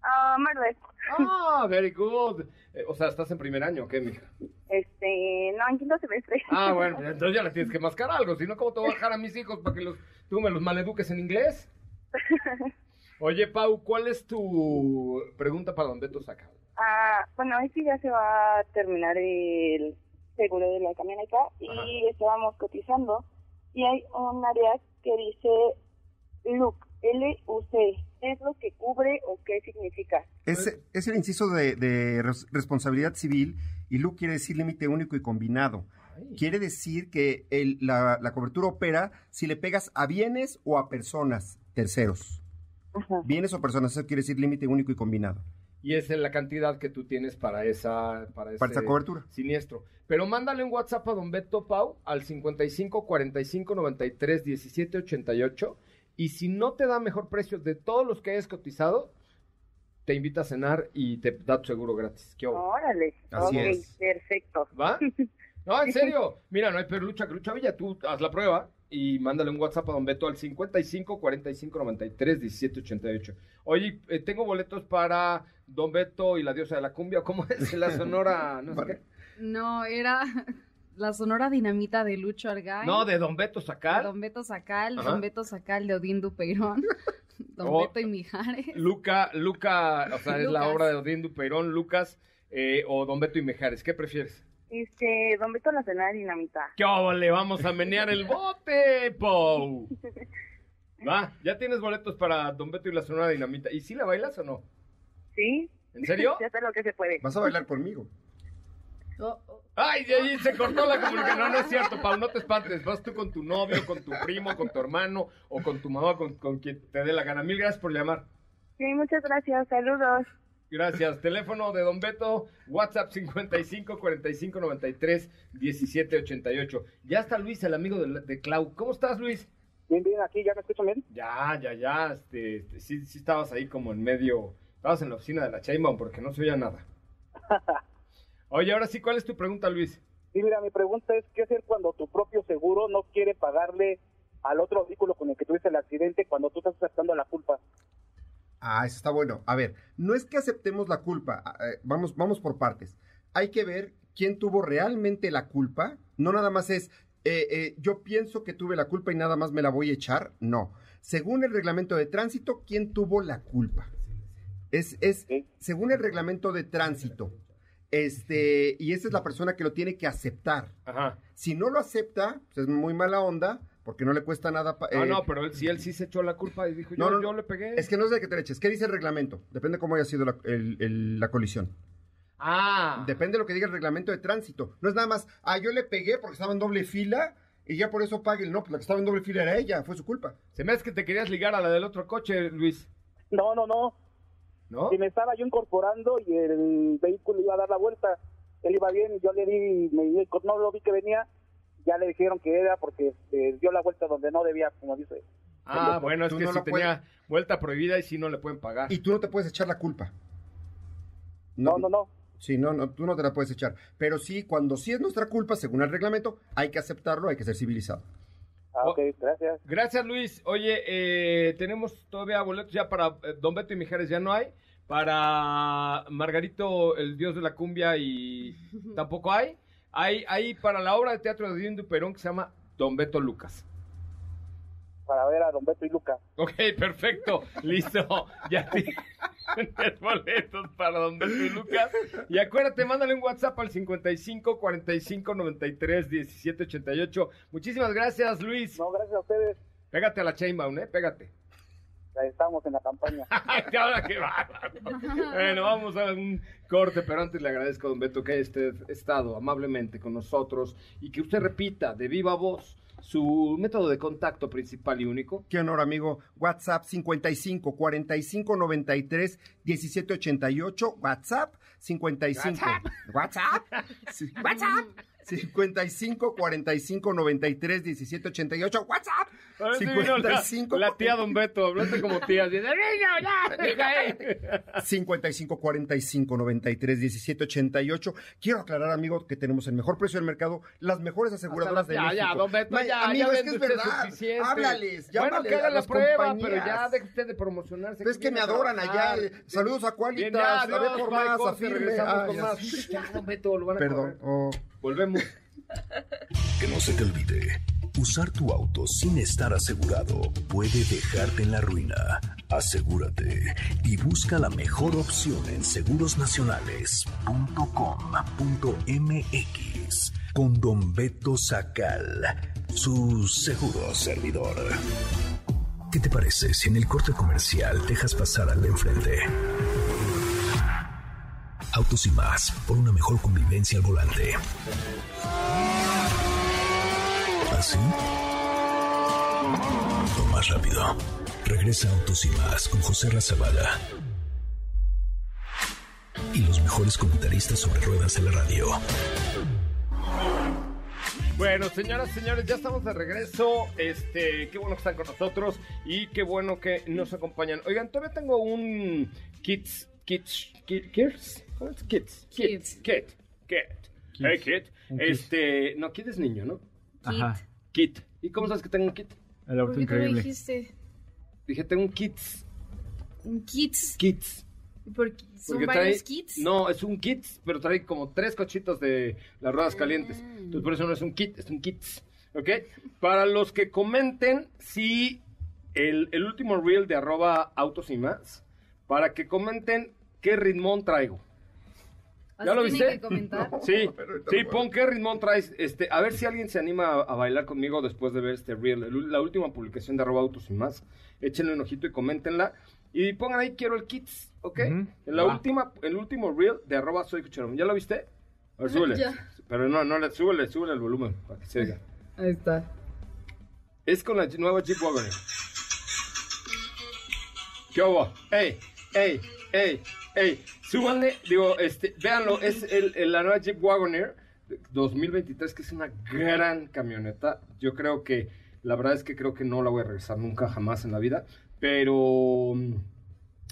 Ah, Marlet. Ah, [laughs] very good. Eh, o sea, ¿estás en primer año qué, mija? Este, no, en quinto semestre. Ah, bueno, [laughs] entonces ya le tienes que mascar algo, si no, ¿cómo te voy a dejar a mis hijos para que los, tú me los maleduques en inglés? [laughs] Oye, Pau, ¿cuál es tu pregunta para don Beto Saca? Ah, bueno, es que ya se va a terminar el seguro de la camioneta y estábamos cotizando y hay un área que dice LUC, L-U-C. ¿Es lo que cubre o qué significa? Es, es el inciso de, de res- responsabilidad civil y LUC quiere decir límite único y combinado. Quiere decir que el- la, la cobertura opera si le pegas a bienes o a personas terceros. Bienes o personas, eso quiere decir límite único y combinado. Y es la cantidad que tú tienes para esa, para Para esa cobertura. siniestro. Pero mándale un WhatsApp a don Beto Pau al 55 45 93 17 88 y si no te da mejor precio de todos los que hayas cotizado, te invita a cenar y te da tu seguro gratis. ¿Qué? Órale. Así ok, es. perfecto. ¿Va? [laughs] No, en serio. Mira, no hay peor lucha que lucha Villa. Tú haz la prueba y mándale un WhatsApp a Don Beto al 55 45 93 17 88. Oye, eh, tengo boletos para Don Beto y la diosa de la cumbia. ¿Cómo es? La sonora, no sé qué. No, era la sonora dinamita de Lucho Argay. No, de Don Beto de Sacar. Don Beto Sacal, Ajá. Don Beto Sacal de Odín Dupeirón, [laughs] Don Oh. Beto y Mijares. Luca, Luca, o sea, es la obra de Odín Dupeirón, Lucas eh, o Don Beto y Mejares. ¿Qué prefieres? Este, Don Beto la cena de dinamita. ¿Qué le vamos a menear el bote, Pou? [laughs] Va, ya tienes boletos para Don Beto y la Sonora Dinamita. ¿Y si la bailas o no? ¿Sí? ¿En serio? [laughs] Ya sé lo que se puede. Vas a bailar conmigo. Oh, oh. Ay, de ahí se cortó la comunicación. No, no es cierto, Pau, no te espantes. Vas tú con tu novio, con tu primo, con tu hermano o con tu mamá, con, con quien te dé la gana. Mil gracias por llamar. Sí, muchas gracias. Saludos. Gracias. Teléfono de Don Beto, WhatsApp 55 45 93 17 88. Ya está Luis, el amigo de, de Clau. ¿Cómo estás, Luis? Bien, bien, aquí ya me escuchan bien. Ya, ya, ya. Este, este, sí, sí estabas ahí como en medio. Estabas en la oficina de la Chainbaum porque no se oía nada. [laughs] Oye, ahora sí, ¿cuál es tu pregunta, Luis? Sí, mira, mi pregunta es, ¿qué hacer cuando tu propio seguro no quiere pagarle al otro vehículo con el que tuviste el accidente cuando tú estás aceptando la culpa? Ah, eso está bueno. A ver, no es que aceptemos la culpa, ah, eh, vamos, vamos por partes. Hay que ver quién tuvo realmente la culpa. No nada más es, eh, eh, yo pienso que tuve la culpa y nada más me la voy a echar. No. Según el reglamento de tránsito, ¿quién tuvo la culpa? Es, es según el reglamento de tránsito. Este, y esa es la persona que lo tiene que aceptar. Ajá. Si no lo acepta, pues es muy mala onda, porque no le cuesta nada. Ah, eh, no, pero él, si él sí se echó la culpa y dijo, yo, No, yo le pegué. Es que no es de que te le eches. ¿Qué dice el reglamento? Depende cómo haya sido la, el- el- la colisión. Ah. Depende de lo que diga el reglamento de tránsito. No es nada más, ah, yo le pegué porque estaba en doble fila y ya por eso pague el no. Pues la que estaba en doble fila era ella, fue su culpa. Se me hace que te querías ligar a la del otro coche, Luis. No, no, no. ¿No? Si me estaba yo incorporando y el vehículo iba a dar la vuelta, él iba bien, yo le di, me, no lo vi que venía, ya le dijeron que era porque este, dio la vuelta donde no debía, como dice. Ah, bueno, es que no si tenía vuelta prohibida y si no le pueden pagar. Y tú no te puedes echar la culpa. No, no, no. Sí, no, no, tú no te la puedes echar. Pero sí, cuando sí es nuestra culpa, según el reglamento, hay que aceptarlo, hay que ser civilizado. Ah, Oh. ok, gracias. Gracias, Luis. Oye, eh, tenemos todavía boletos ya para eh, Don Beto y Mijares, ya no hay. Para Margarito, el dios de la cumbia, y [laughs] tampoco hay. Hay, hay para la obra de teatro de Odín Duperón que se llama Don Beto Lucas. Para ver a Don Beto y Luca. Ok, perfecto. Listo. Ya [laughs] tienes boletos para Don Beto y Lucas. Y acuérdate, mándale un WhatsApp al 55 45 93 17 88. Muchísimas gracias, Luis. No, gracias a ustedes. Pégate a la Chainbound, ¿eh? Pégate. Ahí estamos en la campaña. [laughs] Ahora qué bárbaro. [laughs] Bueno, vamos a un corte, pero antes le agradezco a don Beto que haya usted estado amablemente con nosotros y que usted repita de viva voz su método de contacto principal y único. Qué honor, amigo. WhatsApp 55 45 93 17 88. WhatsApp 55. WhatsApp. WhatsApp. 55 45 93 17 88. WhatsApp. Ahora sí vino la, 55 la tía Don Beto, hablaste como tía. de, "Niño, ya, [laughs] deja ahí". 55 45 93 17 88. Quiero aclarar, amigo, que tenemos el mejor precio del mercado, las mejores aseguradoras de ya, México. ya, don Beto, ya, amigo, ya es que es verdad. suficiente. Háblales, Bueno, llámale que haga a la prueba, compañías. pero ya deje usted de promocionarse. Es que me adoran allá. Saludos a ya, a ver por más, a firme. ya. Ya, don Beto, lo van a Perdón. oh. Volvemos. Que no se te olvide, usar tu auto sin estar asegurado puede dejarte en la ruina. Asegúrate y busca la mejor opción en segurosnacionales.com.mx con Don Beto Sacal, su seguro servidor. ¿Qué te parece si en el corte comercial dejas pasar al de enfrente? Autos y más, por una mejor convivencia al volante. ¿Así? O más rápido. Regresa Autos y más con José Razabala. Y los mejores comentaristas sobre ruedas de la radio. Bueno, señoras, señores, ya estamos de regreso. Este, qué bueno que están con nosotros y qué bueno que nos acompañan. Oigan, todavía tengo un Kids, Kids, Kids, Kids, Kids, Kit, Kit, Hey, kit. Este, no, Kit es niño, ¿no? Ajá. Kit. ¿Y cómo sabes que tengo un kit? El auto ¿Por qué tú lo increíble. dijiste? Dije, tengo un Kids, Un kits. Kits. Porque son Porque varios trae, kits. no, es un kit, pero trae como tres cochitos de las ruedas calientes. Ah. Entonces por eso no es un kit, es un kits. ¿Ok? Para los que comenten si el, el último reel de arroba autos y más, para que comenten qué ritmón traigo. ¿Ya lo viste? que comentar. Sí, sí, pon qué ritmón traes. Este, a ver si alguien se anima a, a bailar conmigo después de ver este reel, el- la última publicación de arroba autos y más. Échenle un ojito y coméntenla. Y pongan ahí quiero el kits, ¿ok? En la última, el último reel de arroba soy cucharón. ¿Ya lo viste? A ver, súbele. Ya. Pero no, no, le, súbele, súbele el volumen para que se oiga. Ahí está. Es con la nueva Jeep Wagoner. ¿Qué hubo? ¡Ey! ¡Ey! ¡Ey! ¡Ey! Súbanle, digo, este, véanlo, es el, el- la nueva Jeep Wagoner 2023, que es una gran camioneta. Yo creo que, la verdad es que creo que no la voy a regresar nunca, jamás en la vida. Pero mm,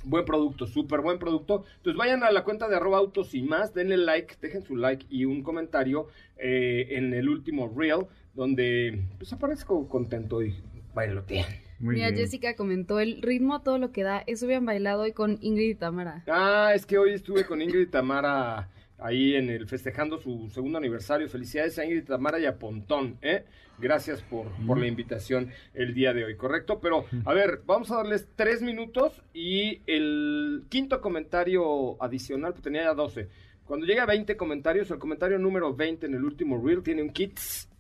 buen producto, súper buen producto. Entonces vayan a la cuenta de arroba autos y más, denle like, dejen su like y un comentario eh, en el último reel, donde pues aparezco contento y bailotean. Muy Mira, bien. Jessica comentó el ritmo a todo lo que da. Eso habían bailado hoy con Ingrid y Tamara. Ah, es que hoy estuve con Ingrid y Tamara ahí en el festejando su segundo aniversario. Felicidades a Ingrid y Tamara y a Pontón, ¿eh? Gracias por, por la invitación el día de hoy, ¿correcto? Pero, a ver, vamos a darles tres minutos y el quinto comentario adicional, pues tenía ya 12. Cuando llegue a 20 comentarios, el comentario número 20 en el último reel tiene un kits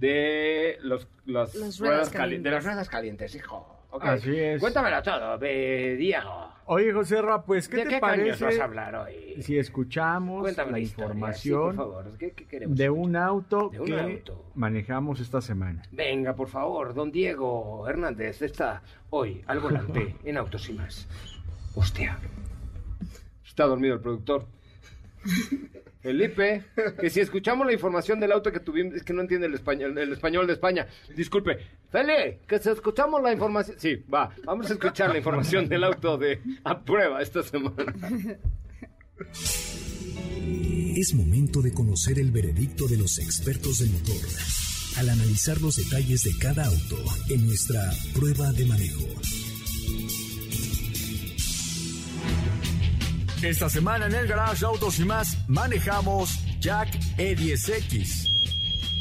de los, las, Las ruedas ruedas. De las ruedas calientes, hijo. Ok. Así es. Cuéntamelo todo, Diego. Oye, José Ra, pues, ¿qué ¿De te qué parece vas a hablar hoy? si escuchamos Cuéntame la la historia, información sí, por favor. ¿Qué, qué queremos de escuchar? un auto De un que auto. manejamos esta semana? Venga, por favor, don Diego Hernández está hoy al volante [laughs] en Autos y Más. Hostia. Está dormido el productor. [laughs] Felipe, que si escuchamos la información del auto que tuvimos, es que no entiende el español, el español de España. Disculpe, Feli, que si escuchamos la información. Sí, va, vamos a escuchar la información del auto de a prueba esta semana. Es momento de conocer el veredicto de los expertos del motor al analizar los detalles de cada auto en nuestra prueba de manejo. Esta semana en el Garage Autos y más manejamos Jack E10X.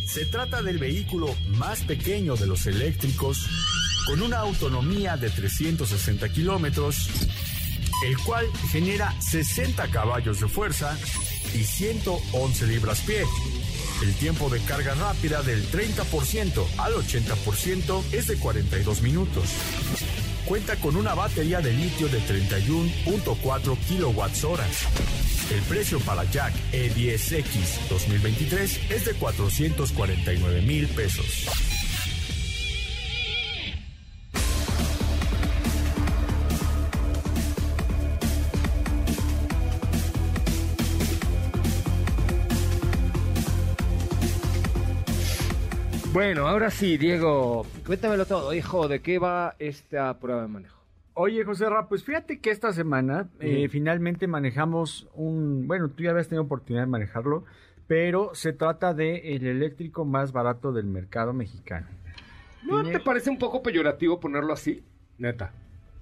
Se trata del vehículo más pequeño de los eléctricos, con una autonomía de 360 kilómetros, el cual genera 60 caballos de fuerza y 111 libras-pie. El tiempo de carga rápida del 30% al 80% es de 42 minutos. Cuenta con una batería de litio de 31.4 kilowatts horas. El precio para Jack E10X 2023 es de 449 mil pesos. Bueno, ahora sí, Diego, cuéntamelo todo, hijo, ¿de qué va esta prueba de manejo? Oye, José Ra, pues fíjate que esta semana eh, finalmente manejamos un, bueno, tú ya habías tenido oportunidad de manejarlo, pero se trata de el eléctrico más barato del mercado mexicano. ¿No te parece un poco peyorativo ponerlo así? Neta.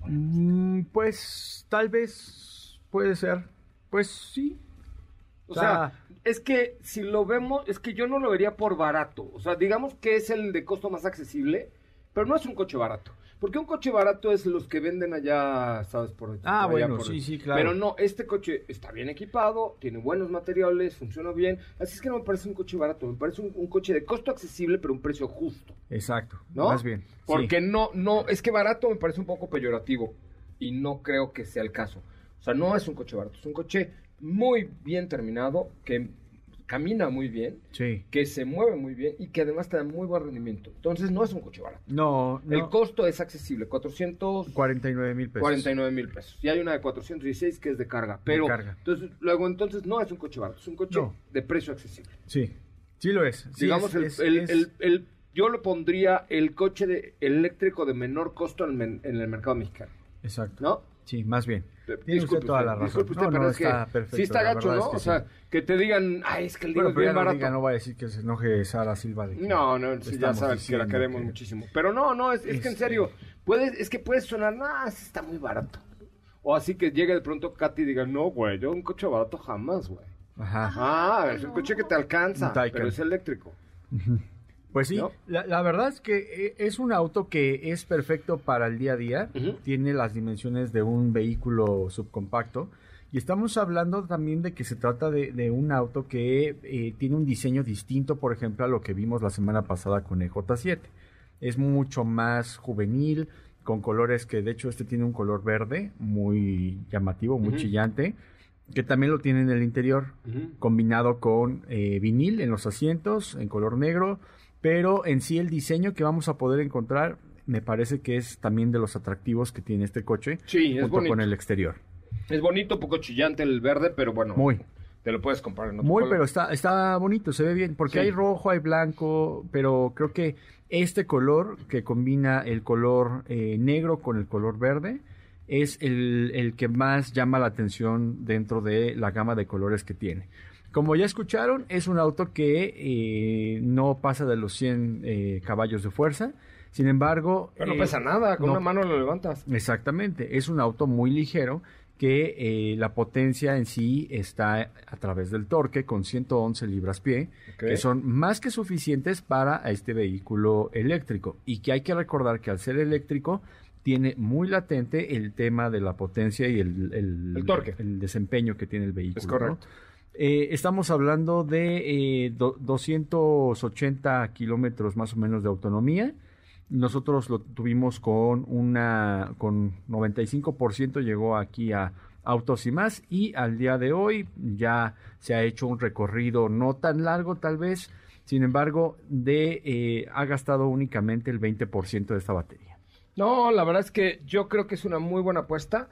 Mm, pues tal vez puede ser. Pues sí. O sea, es que si lo vemos, es que yo no lo vería por barato. O sea, digamos que es el de costo más accesible, pero no es un coche barato. Porque un coche barato es los que venden allá, ¿sabes? Por, Ah, por bueno, por- sí, sí, claro. Pero no, este coche está bien equipado, tiene buenos materiales, funciona bien. Así es que no me parece un coche barato, me parece un, un coche de costo accesible, pero un precio justo. Exacto. ¿No? Más bien. sí. Porque no, no, es que barato me parece un poco peyorativo y no creo que sea el caso. O sea, no es un coche barato, es un coche muy bien terminado, que camina muy bien, Sí. que se mueve muy bien y que además te da muy buen rendimiento. Entonces no es un coche barato. No, no. El costo es accesible, 449 49 mil pesos. mil pesos. Y hay una de 416 que es de carga. Pero carga. entonces luego entonces no es un coche barato, es un coche No. de precio accesible. Sí. Sí lo es. Sí, Digamos, es- el, es- el- es- el- yo lo pondría el coche de, eléctrico de menor costo en el mercado mexicano. Exacto. ¿No? Sí, más bien. Eh, Tiene usted toda la razón. disculpe usted, No, pero no, es que está perfecto, sí está gacho, ¿no? es que o sea, sí. que te digan, ay, es que el Diego Bueno, es bien no, barato. diga, no va a decir que se enoje Sara Silva. De No, no, sí, ya sabes que la queremos que- muchísimo. Pero no, no, es, es que en Este- serio, puede, es que puede sonar, sí está muy barato. O así que llegue de pronto Katy y diga, no, güey, yo un coche barato jamás, güey. Ajá. Ah, es un coche que te alcanza, pero es eléctrico. Pues sí, ¿No? la, la verdad es que eh, es un auto que es perfecto para el día a día. Ujú. Tiene las dimensiones de un vehículo subcompacto. Y estamos hablando también de que se trata de, de un auto que eh, tiene un diseño distinto, por ejemplo, a lo que vimos la semana pasada con el J7. Es mucho más juvenil, con colores que de hecho este tiene un color verde muy llamativo, muy Ujú. chillante, que también lo tiene en el interior combinado con eh, vinil en los asientos, en color negro, pero en sí el diseño que vamos a poder encontrar me parece que es también de los atractivos que tiene este coche Sí, es junto bonito. con el exterior. Es bonito, poco chillante el verde, pero bueno, Muy, te lo puedes comprar en otro muy, color. pero está, está bonito, se ve bien, porque Sí. hay rojo, hay blanco, pero creo que este color que combina el color eh, negro con el color verde es el, el que más llama la atención dentro de la gama de colores que tiene. Como ya escucharon, es un auto que eh, no pasa de los 100 eh, caballos de fuerza. Sin embargo... Pero no eh, pesa nada, con no- una mano lo levantas. Exactamente, es un auto muy ligero que eh, la potencia en sí está a través del torque con 111 libras-pie, que son más que suficientes para este vehículo eléctrico. Y que hay que recordar que al ser eléctrico tiene muy latente el tema de la potencia y el, el- El torque. el desempeño que tiene el vehículo. Es ¿no? Eh, estamos hablando de eh, do- 280 kilómetros más o menos de autonomía. Nosotros lo tuvimos con una con 95% llegó aquí a Autos y más y al día de hoy ya se ha hecho un recorrido no tan largo tal vez, sin embargo de eh, ha gastado únicamente el 20% de esta batería. No, la verdad es que yo creo que es una muy buena apuesta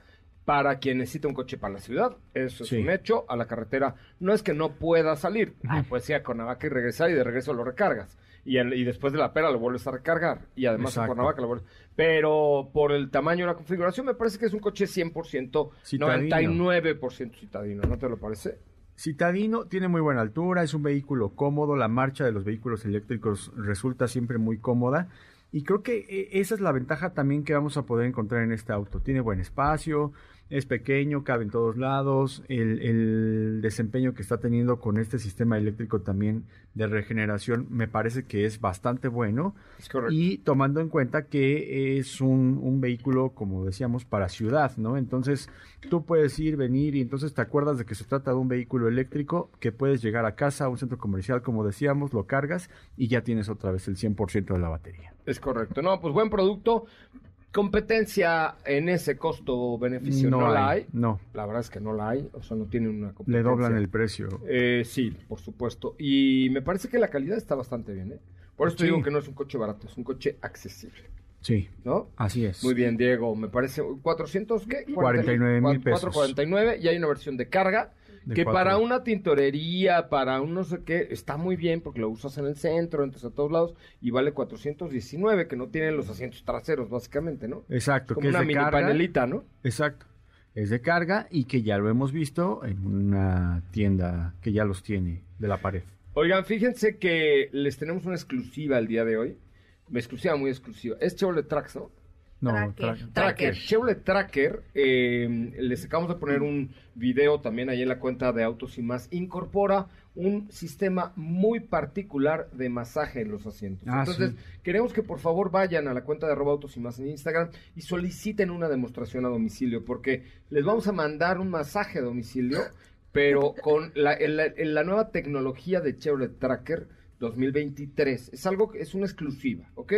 para quien necesita un coche para la ciudad. Eso es Sí. un hecho. A la carretera no es que no pueda salir. Pues ir a Cuernavaca y regresar y de regreso lo recargas. Y, después de la pera lo vuelves a recargar. Y además Exacto. en Cuernavaca lo vuelves. Pero por el tamaño y la configuración me parece que es un coche 100%, Citadino. 99% citadino. ¿No te lo parece? Citadino tiene muy buena altura, es un vehículo cómodo, la marcha de los vehículos eléctricos resulta siempre muy cómoda y creo que eh, esa es la ventaja también que vamos a poder encontrar en este auto. Tiene buen espacio, es pequeño, cabe en todos lados, el, el, desempeño que está teniendo con este sistema eléctrico también de regeneración me parece que es bastante bueno. Y tomando en cuenta que es un, un, vehículo, como decíamos, para ciudad, ¿no? Entonces tú puedes ir, venir y entonces te acuerdas de que se trata de un vehículo eléctrico que puedes llegar a casa, a un centro comercial, como decíamos, lo cargas y ya tienes otra vez el 100% de la batería. Es correcto. No, pues buen producto. Competencia en ese costo-beneficio no, la hay. No. La verdad es que no la hay. O sea, no tienen una competencia. Le doblan el precio. Eh, sí, por supuesto. Y me parece que la calidad está bastante bien. ¿eh? Por eso digo que no es un coche barato, es un coche accesible. Sí. ¿No? Así es. Muy bien, Diego. Me parece 400, ¿qué? 49 mil pesos. 449 y hay una versión de carga que para una tintorería, para un no sé qué, está muy bien porque lo usas en el centro, entras a todos lados y vale 419, que no tiene los asientos traseros, básicamente, ¿no? Exacto. Como que una es de mini carga. panelita, ¿no? Exacto. Es de carga y que ya lo hemos visto en una tienda que ya los tiene de la pared. Oigan, fíjense que les tenemos una exclusiva el día de hoy. Una exclusiva muy exclusiva. Es Chevrolet Trax, ¿no? No, Tracker. tra- Tracker, Chevrolet Tracker, eh, les acabamos de poner un video también ahí en la cuenta de Autos y Más, incorpora un sistema muy particular de masaje en los asientos. Ah, Entonces, sí. queremos que por favor vayan a la cuenta de arroba Autos y Más en Instagram y soliciten una demostración a domicilio, porque les vamos a mandar un masaje a domicilio, pero con la, en la- en la nueva tecnología de Chevrolet Tracker 2023. Es algo que es una exclusiva, ¿ok?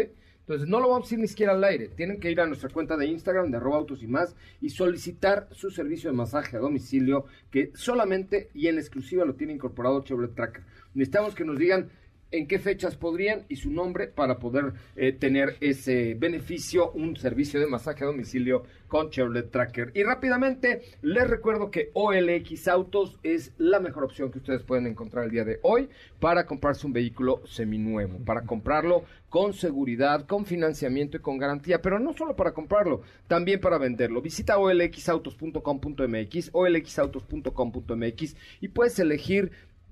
Entonces no lo vamos a decir ni siquiera al aire. Tienen que ir a nuestra cuenta de Instagram de arroba autos y más y solicitar su servicio de masaje a domicilio que solamente y en exclusiva lo tiene incorporado Chevrolet Tracker. Necesitamos que nos digan en qué fechas podrían y su nombre para poder eh, tener ese beneficio, un servicio de masaje a domicilio con Chevrolet Tracker. Y rápidamente les recuerdo que OLX Autos es la mejor opción que ustedes pueden encontrar el día de hoy para comprarse un vehículo seminuevo, para comprarlo con seguridad, con financiamiento y con garantía, pero no solo para comprarlo, también para venderlo. Visita olxautos.com.mx, olxautos.com.mx y puedes elegir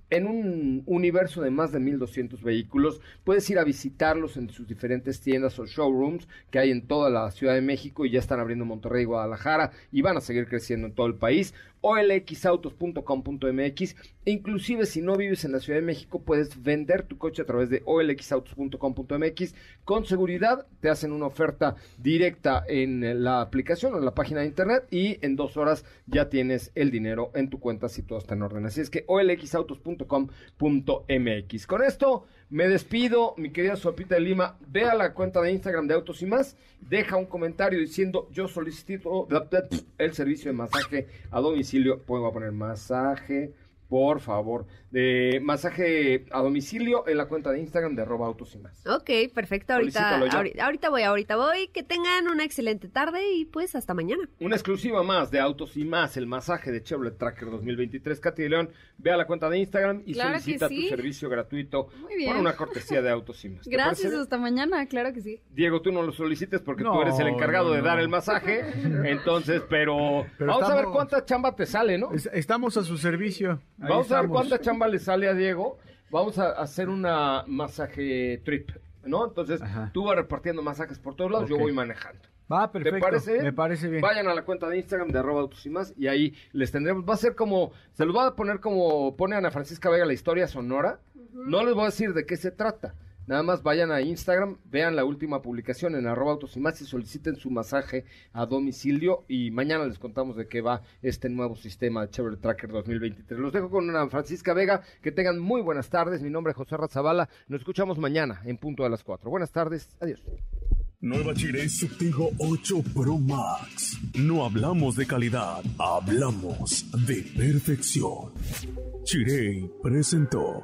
en un universo de más de 1200 vehículos, puedes ir a visitarlos en sus diferentes tiendas o showrooms que hay en toda la Ciudad de México y ya están abriendo en Monterrey y Guadalajara y van a seguir creciendo en todo el país. olxautos.com.mx, inclusive si no vives en la Ciudad de México, puedes vender tu coche a través de olxautos.com.mx. Con seguridad te hacen una oferta directa en la aplicación o en la página de internet y en dos horas ya tienes el dinero en tu cuenta si todo está en orden. Así es que olxautos.com.mx. Con esto me despido, mi querida Sopita de Lima. Ve a la cuenta de Instagram de Autos y más, deja un comentario diciendo yo solicito el servicio de masaje a domicilio. Puedo poner masaje, por favor, de masaje a domicilio en la cuenta de Instagram de arroba autos y más. Ok, perfecto. Ahorita, ahorita, ahorita voy, ahorita voy. Que tengan una excelente tarde y pues hasta mañana. Una exclusiva más de Autos y Más, el masaje de Chevrolet Tracker 2023. Katy de León, ve a la cuenta de Instagram y Claro solicita sí. tu servicio gratuito por una cortesía de Autos y Más. ¿Te Gracias, parece? hasta mañana, claro que sí. Diego, tú no lo solicites porque tú eres el encargado no, de dar el masaje. [laughs] Entonces, pero, Pero vamos a ver cuánta chamba te sale, ¿no? Es- Estamos a su servicio. Ahí Vamos a ver cuánta chamba le sale a Diego. Vamos a hacer una masaje trip, ¿no? Entonces, Ajá. tú vas repartiendo masajes por todos lados, yo voy manejando. Va, perfecto. ¿Te parece? Me parece bien. Vayan a la cuenta de Instagram de arroba autos y más y ahí les tendremos, va a ser como, se los va a poner como pone Ana Francisca Vega la historia sonora. No les voy a decir de qué se trata. Nada más vayan a Instagram, vean la última publicación en arroba autos y más y soliciten su masaje a domicilio y mañana les contamos de qué va este nuevo sistema de Chevrolet Tracker 2023. Los dejo con Ana Francisca Vega, que tengan muy buenas tardes. Mi nombre es José Razabala, nos escuchamos mañana en punto de las 4. Buenas tardes, adiós. Nueva Chile Subtigo 8 Pro Max. No hablamos de calidad, hablamos de perfección. Chirey presentó.